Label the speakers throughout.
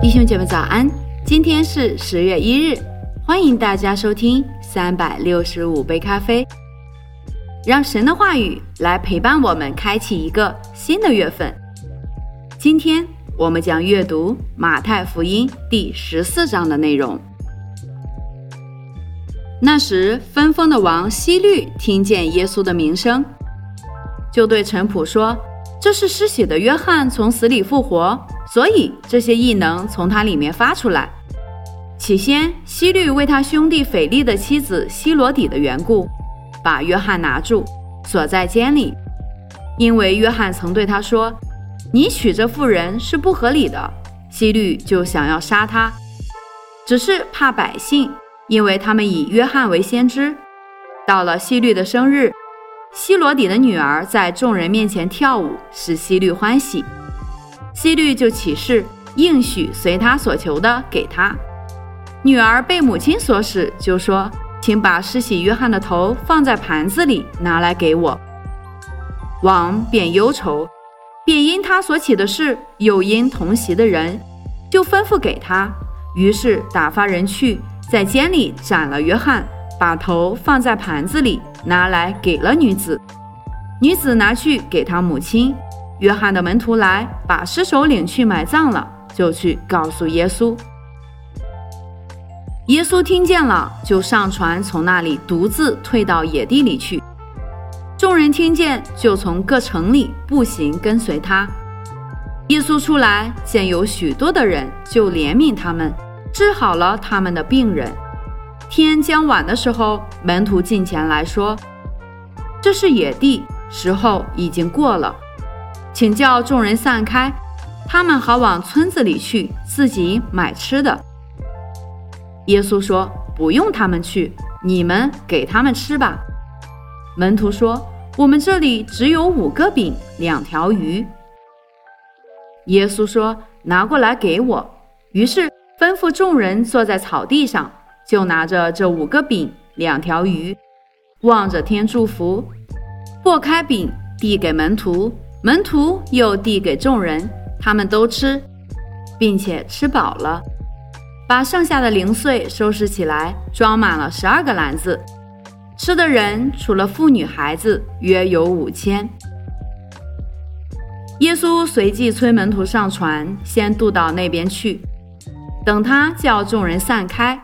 Speaker 1: 弟兄姐妹早安，今天是十月一日，欢迎大家收听三百六十五杯咖啡，让神的话语来陪伴我们，开启一个新的月份。今天我们将阅读马太福音第十四章的内容。那时，分封的王希律听见耶稣的名声，就对臣仆说：“这是失血的约翰从死里复活，所以这些异能从他里面发出来。”起先，希律为他兄弟斐利的妻子希罗底的缘故，把约翰拿住，锁在监里，因为约翰曾对他说：“你娶这妇人是不合理的。”希律就想要杀他，只是怕百姓。因为他们以约翰为先知，到了希律的生日，希罗底的女儿在众人面前跳舞，使希律欢喜。希律就起誓应许随他所求的给他。女儿被母亲所使，就说：“请把施洗约翰的头放在盘子里，拿来给我。”王便忧愁，便因他所起的事，又因同席的人，就吩咐给他。于是打发人去。在监里斩了约翰，把头放在盘子里，拿来给了女子。女子拿去给他母亲。约翰的门徒来，把尸首领去埋葬了，就去告诉耶稣。耶稣听见了，就上船，从那里独自退到野地里去。众人听见，就从各城里步行跟随他。耶稣出来，见有许多的人，就怜悯他们。治好了他们的病人。天将晚的时候，门徒进前来说：“这是野地，时候已经过了，请叫众人散开，他们好往村子里去，自己买吃的。”耶稣说：“不用他们去，你们给他们吃吧。”门徒说：“我们这里只有五个饼，两条鱼。”耶稣说：“拿过来给我。”于是。吩咐众人坐在草地上，就拿着这五个饼、两条鱼，望着天祝福，擘开饼递给门徒，门徒又递给众人，他们都吃，并且吃饱了，把剩下的零碎收拾起来，装满了十二个篮子。吃的人除了妇女孩子，约有五千。耶稣随即催门徒上船，先渡到那边去。等他叫众人散开，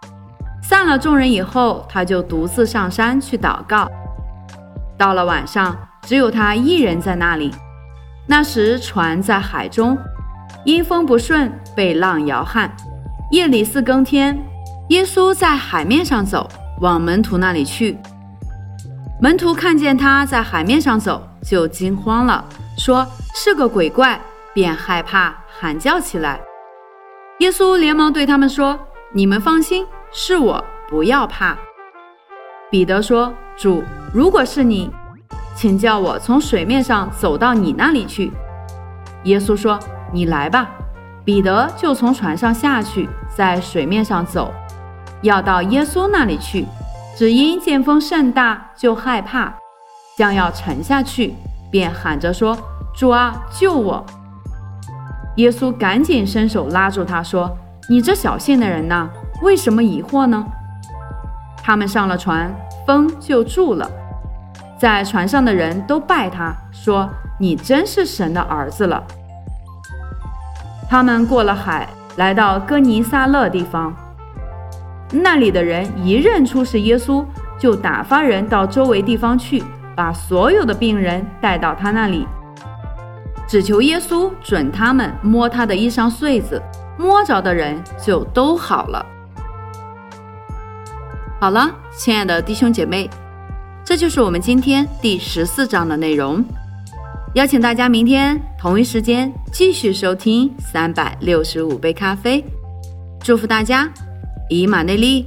Speaker 1: 散了众人以后，他就独自上山去祷告。到了晚上，只有他一人在那里。那时船在海中，因风不顺，被浪摇撼。夜里四更天，耶稣在海面上走，往门徒那里去。门徒看见他在海面上走，就惊慌了，说是个鬼怪，便害怕，喊叫起来。耶稣连忙对他们说：“你们放心，是我，不要怕。”彼得说：“主，如果是你，请叫我从水面上走到你那里去。”耶稣说：“你来吧。”彼得就从船上下去，在水面上走，要到耶稣那里去，只因见风甚大，就害怕，将要沉下去，便喊着说：“主啊，救我！”耶稣赶紧伸手拉住他，说：“你这小信的人呐，为什么疑惑呢？”他们上了船，风就住了。在船上的人都拜他，说：“你真是神的儿子了。”他们过了海，来到哥尼撒勒地方，那里的人一认出是耶稣，就打发人到周围地方去，把所有的病人带到他那里。只求耶稣准他们摸他的衣裳穗子，摸着的人就都好了。好了，亲爱的弟兄姐妹，这就是我们今天第十四章的内容。邀请大家明天同一时间继续收听三百六十五杯咖啡。祝福大家，以马内利。